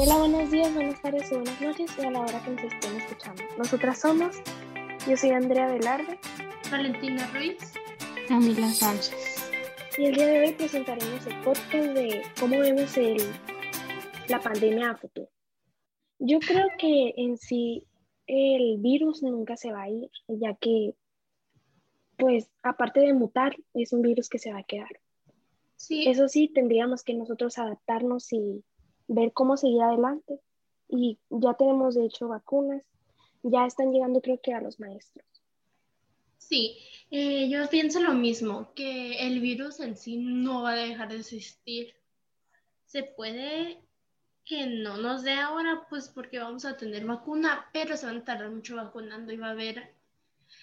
Hola, buenos días, buenas tardes y buenas noches y a la hora que nos estén escuchando. Nosotras somos, yo soy Andrea Velarde, Valentina Ruiz, Camila Sánchez. Y el día de hoy presentaremos el podcast de cómo vemos el, la pandemia a futuro. Yo creo que en sí el virus nunca se va a ir, ya que, pues, aparte de mutar, es un virus que se va a quedar. Sí. Eso sí, tendríamos que nosotros adaptarnos y ver cómo seguir adelante. Y ya tenemos, de hecho, vacunas. Ya están llegando, creo que, a los maestros. Sí, eh, yo pienso lo mismo, que el virus en sí no va a dejar de existir. Se puede que no nos dé ahora, pues porque vamos a tener vacuna, pero se van a tardar mucho vacunando y va a haber...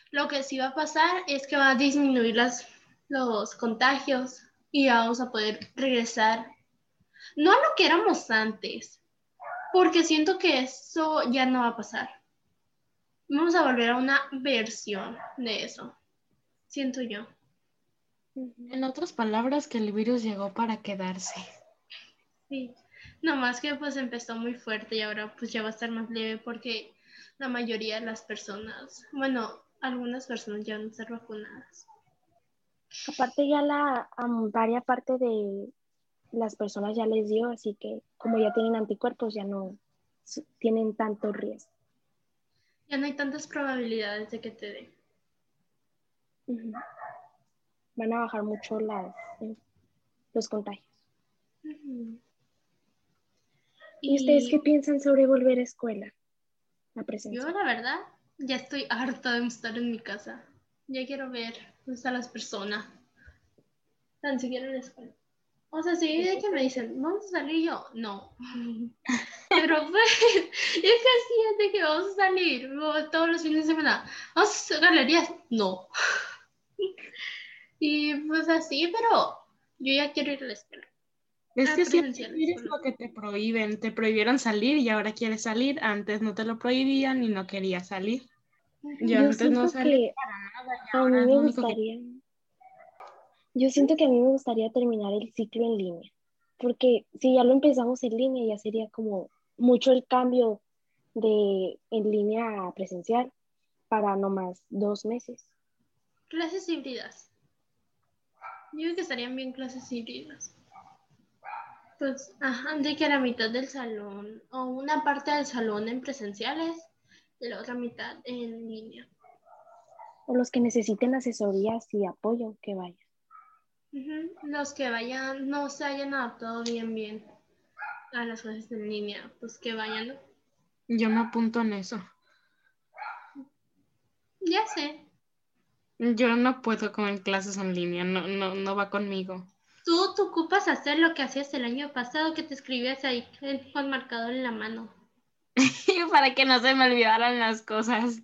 Lo que sí va a pasar es que va a disminuir las, los contagios y vamos a poder regresar, no a lo que éramos antes, porque siento que eso ya no va a pasar. Vamos a volver a una versión de eso, siento yo. En otras palabras, que el virus llegó para quedarse. Sí, más que pues empezó muy fuerte y ahora pues ya va a estar más leve porque la mayoría de las personas, bueno, algunas personas ya van a estar vacunadas. Aparte ya la varias parte de las personas ya les dio, así que como ya tienen anticuerpos ya no tienen tanto riesgo. Ya no hay tantas probabilidades de que te dé. Van a bajar mucho las, los contagios. ¿Y, ustedes qué piensan sobre volver a escuela? A Yo, la verdad, ya estoy harta de estar en mi casa. Ya quiero ver dónde están las personas. Tan siquiera en la escuela. O sea, si de que me dicen, vamos a salir yo, no. Pero pues, es que así es de que vamos a salir todos los fines de semana. Vamos a galerías, no. y pues así, pero yo ya quiero ir a la escuela. Es que si es lo que te prohíben, te prohibieron salir y ahora quieres salir, antes no te lo prohibían y no querías salir. Yo, antes no salí para nada. a mí me gustaría. Yo siento que a mí me gustaría terminar el ciclo en línea, porque si ya lo empezamos en línea ya sería como mucho el cambio de en línea a presencial para no más dos meses. Clases híbridas. Yo creo que estarían bien clases híbridas. Pues, ajá, de que la mitad del salón o una parte del salón en presenciales y la otra mitad en línea. O los que necesiten asesorías y apoyo, que vayan. Los que vayan, no se hayan adaptado bien, bien a las clases en línea, pues que vayan. Yo me apunto en eso. Ya sé. Yo no puedo con clases en línea, no, no, no va conmigo. Tú, tú ocupas hacer lo que hacías el año pasado, que te escribías ahí con marcador en la mano. Para que no se me olvidaran las cosas.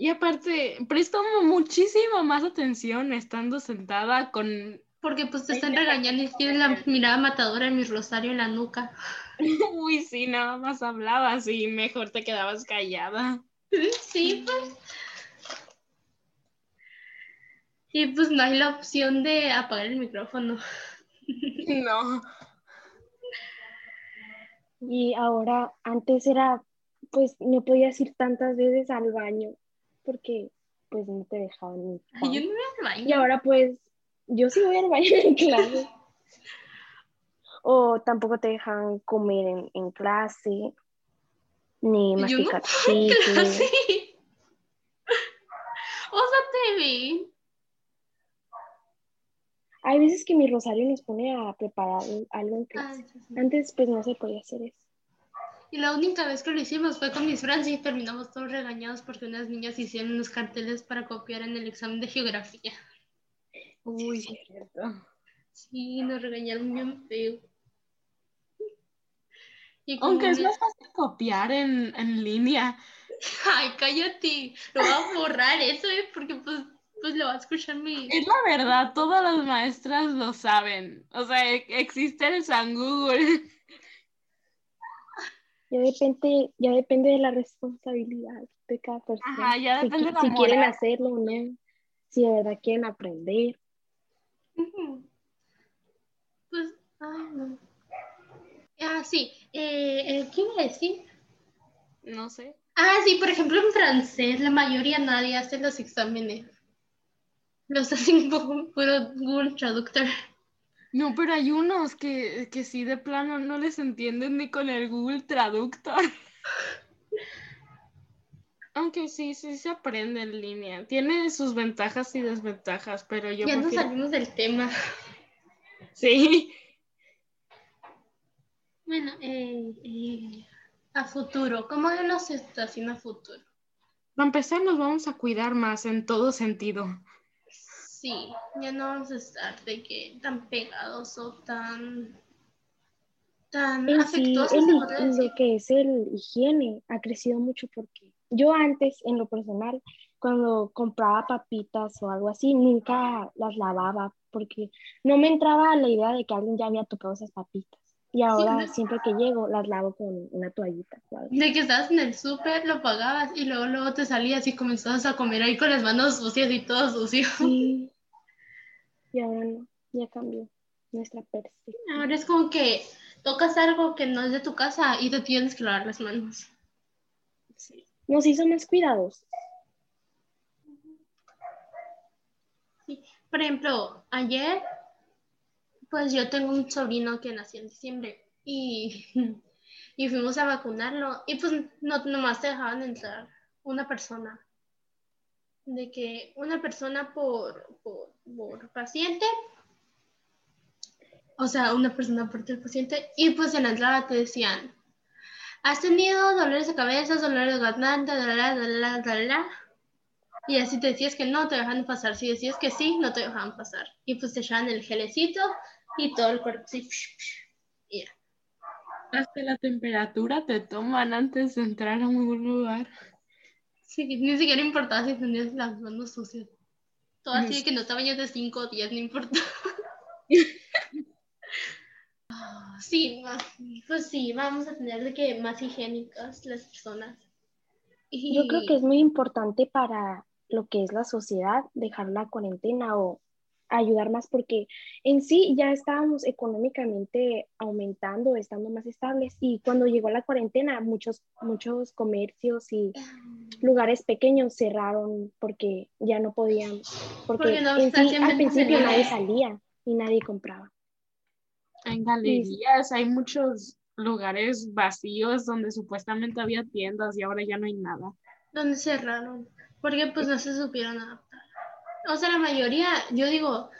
Y aparte, presto muchísimo más atención estando sentada con... Porque pues te están regañando y tienes la mirada matadora en mi rosario en la nuca. Uy, sí, nada más hablabas y mejor te quedabas callada. Sí, pues. Y pues no hay la opción de apagar el micrófono. No. Y ahora, antes era, pues no podías ir tantas veces al baño porque pues no te dejaban ir. yo no voy al baño. Y ahora pues yo sí voy al baño en clase. o tampoco te dejaban comer en, en clase, ni masticar yo no clase. O sea, te vi. Hay veces que mi Rosario nos pone a preparar algo en clase. Antes pues no se podía hacer eso. Y la única vez que lo hicimos fue con mis Francia y terminamos todos regañados porque unas niñas hicieron unos carteles para copiar en el examen de geografía. Uy, cierto. Sí, nos regañaron bien feo. Aunque es más fácil copiar en, en línea. Ay, cállate. Lo voy a borrar eso, ¿eh? Porque pues pues lo va a escuchar mi... Es la verdad, todas las maestras lo saben. O sea, e-, existe el San Google. Ya depende, ya depende de la responsabilidad de cada persona. Ajá, ya depende si, de la si quieren hacerlo o no. Si de verdad quieren aprender. Pues, ay, no. Ah, sí. Eh, eh, ¿Qué iba a decir? No sé. Ah, sí, por ejemplo, en francés, la mayoría nadie hace los exámenes. Los hacen por Google Traductor. No, pero hay unos que, que sí de plano no les entienden ni con el Google Traductor. Aunque sí, sí se aprende en línea. Tiene sus ventajas y desventajas, pero yo... Ya no salimos del tema. Sí. Bueno, eh, eh, a futuro, ¿cómo es la situación a futuro? Para empezar, nos vamos a cuidar más en todo sentido. Sí, ya no vamos a estar de que tan pegados o tan tan afectuosos. lo que es el higiene ha crecido mucho porque yo antes, en lo personal, cuando compraba papitas o algo así, nunca las lavaba porque no me entraba la idea de que alguien ya había tocado esas papitas. Y ahora siempre que llego las lavo con una toallita. De que estabas en el súper, lo pagabas y luego, luego te salías y comenzabas a comer ahí con las manos sucias y todo sucio. Sí. Y ahora no, ya cambió nuestra perspectiva. Ahora es como que tocas algo que no es de tu casa y te tienes que lavar las manos. Sí. Nos hizo más cuidados. Sí. Por ejemplo, ayer, pues yo tengo un sobrino que nació en diciembre y, y fuimos a vacunarlo y pues no nomás te dejaban entrar una persona. De que una persona por, por, por paciente o sea, una persona por el paciente, y pues en la entrada te decían, ¿has tenido dolores de cabeza, dolores de garganta, y así te decías que no, te dejaban pasar. Si decías que sí, no te dejaban pasar. Y pues te echaban el gelecito y todo el cuerpo así. Y ya. Hasta la temperatura te toman antes de entrar a un lugar. Sí, ni siquiera importaba si tenías las manos sucias. Todo así que no te bañas de cinco días, no importa. Sí, pues sí, vamos a tener de que más higiénicas las personas. Yo creo que es muy importante para lo que es la sociedad dejar la cuarentena o ayudar más porque en sí ya estábamos económicamente aumentando, estando más estables y cuando llegó la cuarentena muchos muchos comercios y lugares pequeños cerraron porque ya no podían porque, en sí, al principio nadie salía y nadie compraba. En galerías hay muchos lugares vacíos donde supuestamente había tiendas y ahora ya no hay nada. Donde cerraron, porque pues no se supieron adaptar. O sea, la mayoría, yo digo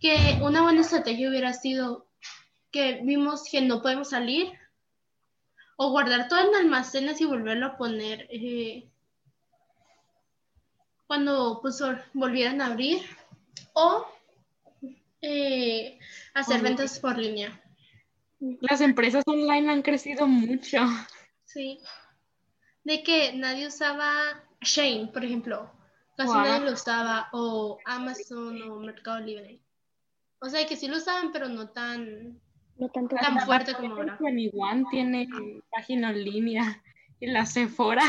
que una buena estrategia hubiera sido que vimos que no podemos salir o guardar todo en almacenes y volverlo a poner eh, cuando pues volvieran a abrir o eh, hacer ventas por línea. Las empresas online han crecido mucho. Sí. De que nadie usaba Shane, por ejemplo. Casi nadie lo usaba. O Amazon o Mercado Libre. O sea, que sí lo usaban, pero no tan, no tanto tan fuerte como ahora. One tiene página en línea. Y la Sephora.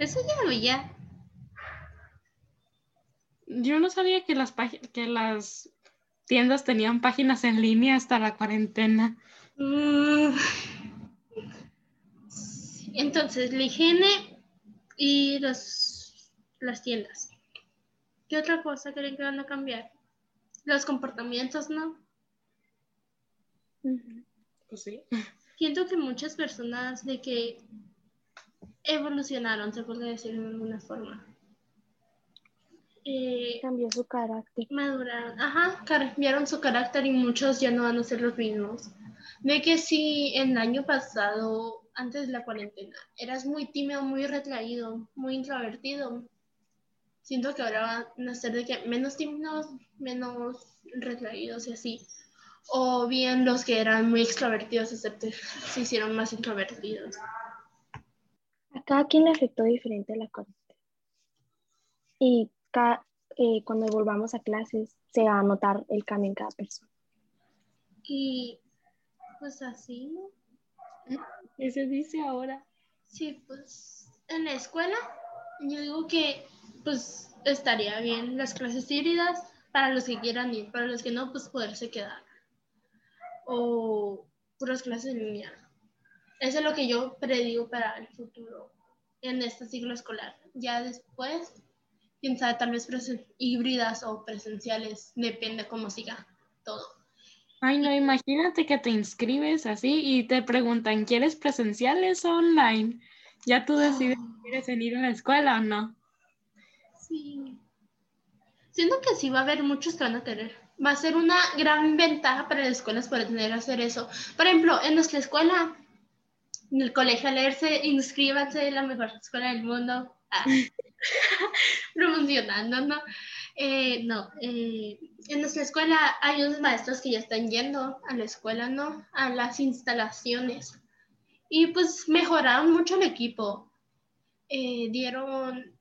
Eso ya lo ya. Yo no sabía que las, que las tiendas tenían páginas en línea hasta la cuarentena. Mm. Entonces, la higiene y las tiendas. ¿Qué otra cosa creen que van a cambiar? Los comportamientos, ¿no? Pues sí. Siento que muchas personas de que evolucionaron, se puede decir de alguna forma. Eh, cambió su carácter. Maduraron, ajá, cambiaron su carácter y muchos ya no van a ser los mismos. Ve que si en el año pasado, antes de la cuarentena, eras muy tímido, muy retraído, muy introvertido, siento que ahora van a ser de que menos tímidos, menos retraídos y así. O bien los que eran muy extrovertidos se hicieron más introvertidos. A cada quien le afectó diferente la cuarentena. Y eh, cuando volvamos a clases se va a notar el cambio en cada persona. Y pues así, ¿no? ¿Qué se dice ahora? Sí, pues en la escuela yo digo que pues estaría bien las clases híbridas para los que quieran ir, para los que no, pues poderse quedar. o puras clases en línea. Eso es lo que yo predigo para el futuro en este ciclo escolar. Ya después, quién sabe, tal vez híbridas o presenciales, depende cómo siga todo. Ay, no, imagínate que te inscribes así y te preguntan, ¿quieres presenciales o online? Ya tú decides si quieres venir a la escuela o no. Sí. Siento que sí va a haber muchos que van a querer. Va a ser una gran ventaja para las escuelas poder tener hacer eso. Por ejemplo, en nuestra escuela, en el colegio a leerse, inscríbanse en la mejor escuela del mundo. Ah, promocionando, ¿no? Eh, no, eh, en nuestra escuela hay unos maestros que ya están yendo a la escuela, ¿no? A las instalaciones. Y pues mejoraron mucho el equipo. Eh, dieron,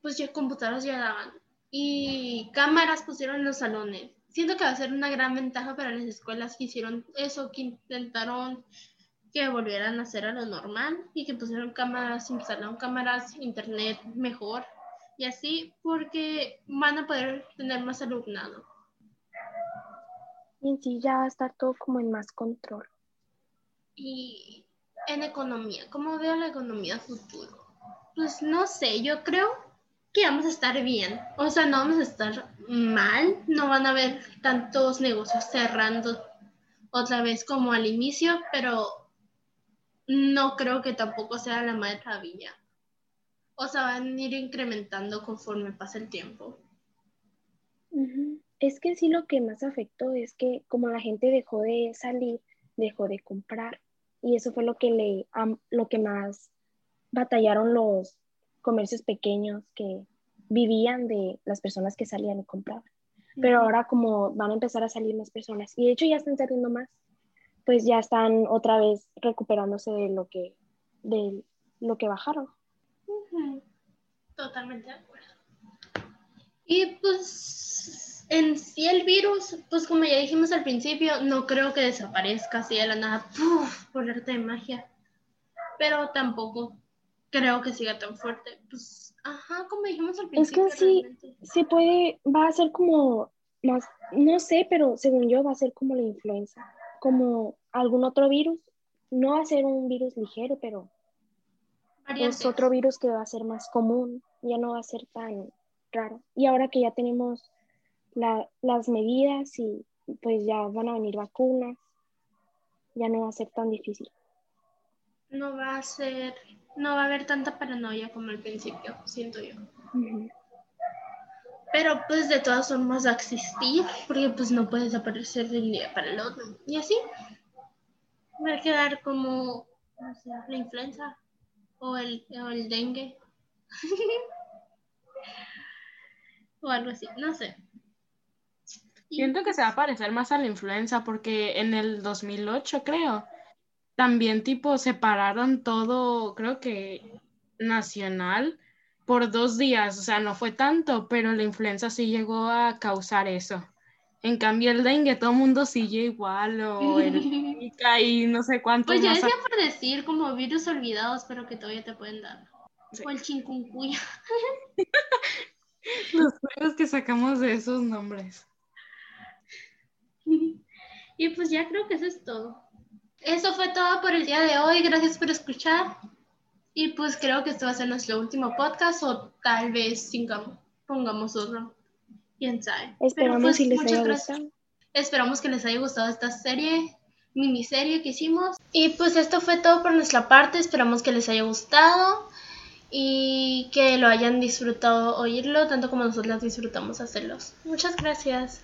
pues ya computadoras ya daban. Y cámaras pusieron en los salones. Siento que va a ser una gran ventaja para las escuelas que hicieron eso, que intentaron que volvieran a hacer a lo normal y que pusieron cámaras, instalaron cámaras, internet mejor y así porque van a poder tener más alumnado. Y sí, ya va a estar todo como en más control. Y en economía, ¿cómo veo la economía futuro? Pues no sé, yo creo que vamos a estar bien. O sea, no vamos a estar mal, no van a haber tantos negocios cerrando otra vez como al inicio, pero no creo que tampoco sea la maravilla. O sea, van a ir incrementando conforme pasa el tiempo. Es que sí lo que más afectó es que como la gente dejó de salir, dejó de comprar. Y eso fue lo que, le, lo que más batallaron los comercios pequeños que vivían de las personas que salían y compraban. Pero ahora como van a empezar a salir más personas, y de hecho ya están saliendo más, pues ya están otra vez recuperándose de lo que, de lo que bajaron. Totalmente de acuerdo. Y pues en sí el virus, pues como ya dijimos al principio, no creo que desaparezca así de la nada, por arte de magia. Pero tampoco creo que siga tan fuerte. Pues, ajá, como dijimos al principio. Es que sí, se puede, va a ser como más, no sé, pero según yo va a ser como la influenza, como algún otro virus. No va a ser un virus ligero, pero es otro virus que va a ser más común, ya no va a ser tan raro. Y ahora que ya tenemos las medidas y pues ya van a venir vacunas, ya no va a ser tan difícil. No va a ser, no va a haber tanta paranoia como al principio, siento yo. Pero pues de todas formas a existir, porque pues no puede desaparecer de un día para el otro. Y así va a quedar como, la influenza o el, o el dengue. o algo así, no sé. Siento que se va a parecer más a la influenza porque en el 2008 creo, también tipo separaron todo, creo que nacional por dos días, o sea, no fue tanto, pero la influenza sí llegó a causar eso. En cambio, el dengue, todo el mundo sigue igual, o el y no sé cuánto. Pues ya decía por decir como virus olvidados, pero que todavía te pueden dar. O el chikungunya. Los juegos que sacamos de esos nombres. Y pues ya creo que eso es todo. Eso fue todo por el día de hoy. Gracias por escuchar. Y pues creo que esto va a ser nuestro último podcast o tal vez pongamos otro. Quién sabe. Esperamos pues, les haya gustado. Esperamos que les haya gustado esta serie, miniserie que hicimos. Y pues esto fue todo por nuestra parte. Esperamos que les haya gustado y que lo hayan disfrutado oírlo tanto como nosotros disfrutamos hacerlos. Muchas gracias.